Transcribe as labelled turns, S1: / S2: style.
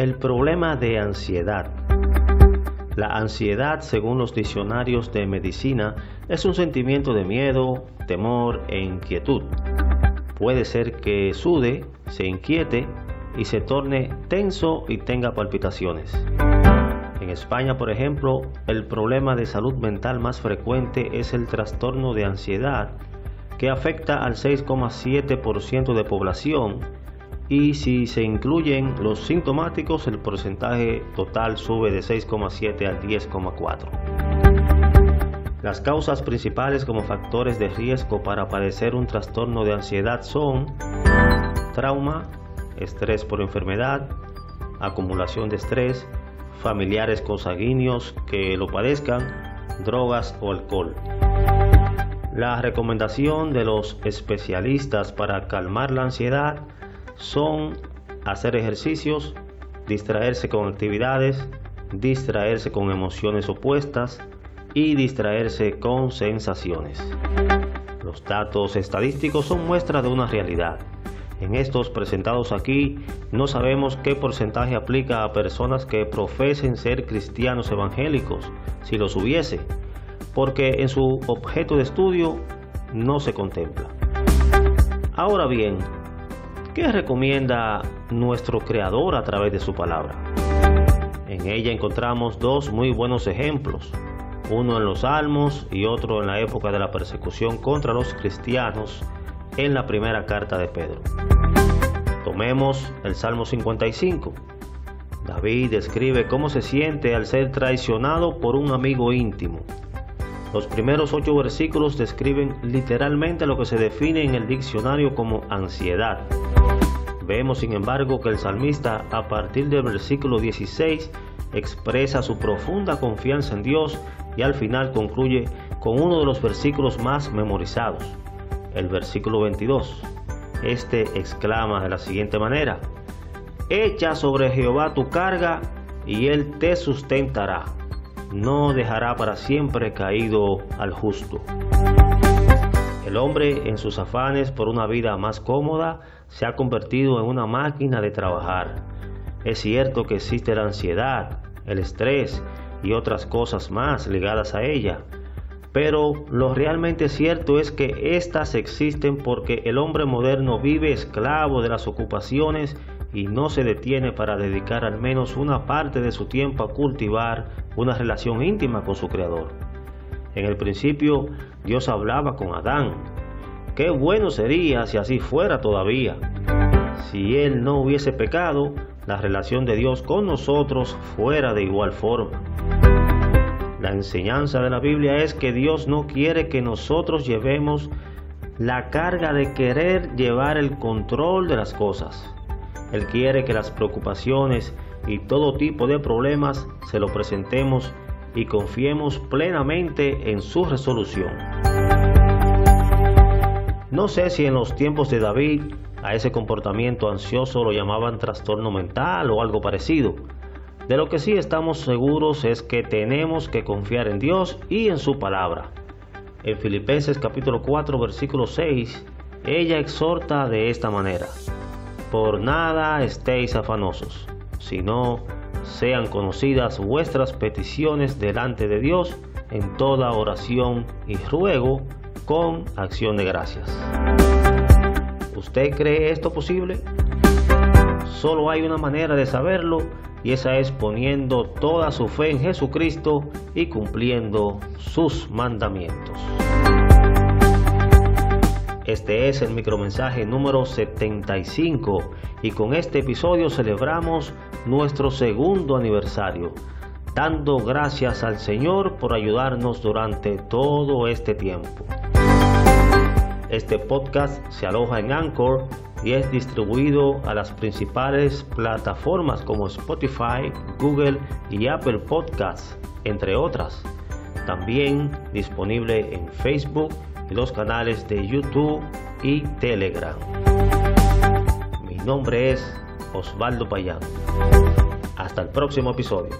S1: El problema de ansiedad. La ansiedad, según los diccionarios de medicina, es un sentimiento de miedo, temor e inquietud. Puede ser que sude, se inquiete y se torne tenso y tenga palpitaciones. En España, por ejemplo, el problema de salud mental más frecuente es el trastorno de ansiedad, que afecta al 6,7% de población y si se incluyen los sintomáticos el porcentaje total sube de 6,7 al 10,4. Las causas principales como factores de riesgo para padecer un trastorno de ansiedad son trauma, estrés por enfermedad, acumulación de estrés, familiares consanguíneos que lo padezcan, drogas o alcohol. La recomendación de los especialistas para calmar la ansiedad son hacer ejercicios, distraerse con actividades, distraerse con emociones opuestas y distraerse con sensaciones. Los datos estadísticos son muestra de una realidad. En estos presentados aquí no sabemos qué porcentaje aplica a personas que profesen ser cristianos evangélicos, si los hubiese, porque en su objeto de estudio no se contempla. Ahora bien, ¿Qué recomienda nuestro Creador a través de su palabra? En ella encontramos dos muy buenos ejemplos, uno en los Salmos y otro en la época de la persecución contra los cristianos en la primera carta de Pedro. Tomemos el Salmo 55. David describe cómo se siente al ser traicionado por un amigo íntimo. Los primeros ocho versículos describen literalmente lo que se define en el diccionario como ansiedad. Vemos sin embargo que el salmista a partir del versículo 16 expresa su profunda confianza en Dios y al final concluye con uno de los versículos más memorizados, el versículo 22. Este exclama de la siguiente manera, Echa sobre Jehová tu carga y él te sustentará no dejará para siempre caído al justo. El hombre en sus afanes por una vida más cómoda se ha convertido en una máquina de trabajar. Es cierto que existe la ansiedad, el estrés y otras cosas más ligadas a ella, pero lo realmente cierto es que éstas existen porque el hombre moderno vive esclavo de las ocupaciones y no se detiene para dedicar al menos una parte de su tiempo a cultivar una relación íntima con su Creador. En el principio Dios hablaba con Adán. Qué bueno sería si así fuera todavía. Si él no hubiese pecado, la relación de Dios con nosotros fuera de igual forma. La enseñanza de la Biblia es que Dios no quiere que nosotros llevemos la carga de querer llevar el control de las cosas. Él quiere que las preocupaciones y todo tipo de problemas se lo presentemos y confiemos plenamente en su resolución. No sé si en los tiempos de David a ese comportamiento ansioso lo llamaban trastorno mental o algo parecido. De lo que sí estamos seguros es que tenemos que confiar en Dios y en su palabra. En Filipenses capítulo 4 versículo 6, ella exhorta de esta manera por nada estéis afanosos, sino sean conocidas vuestras peticiones delante de Dios en toda oración y ruego con acción de gracias. ¿Usted cree esto posible? Solo hay una manera de saberlo y esa es poniendo toda su fe en Jesucristo y cumpliendo sus mandamientos. Este es el micromensaje número 75 y con este episodio celebramos nuestro segundo aniversario, dando gracias al Señor por ayudarnos durante todo este tiempo. Este podcast se aloja en Anchor y es distribuido a las principales plataformas como Spotify, Google y Apple Podcasts, entre otras. También disponible en Facebook, los canales de YouTube y Telegram. Mi nombre es Osvaldo Payán. Hasta el próximo episodio.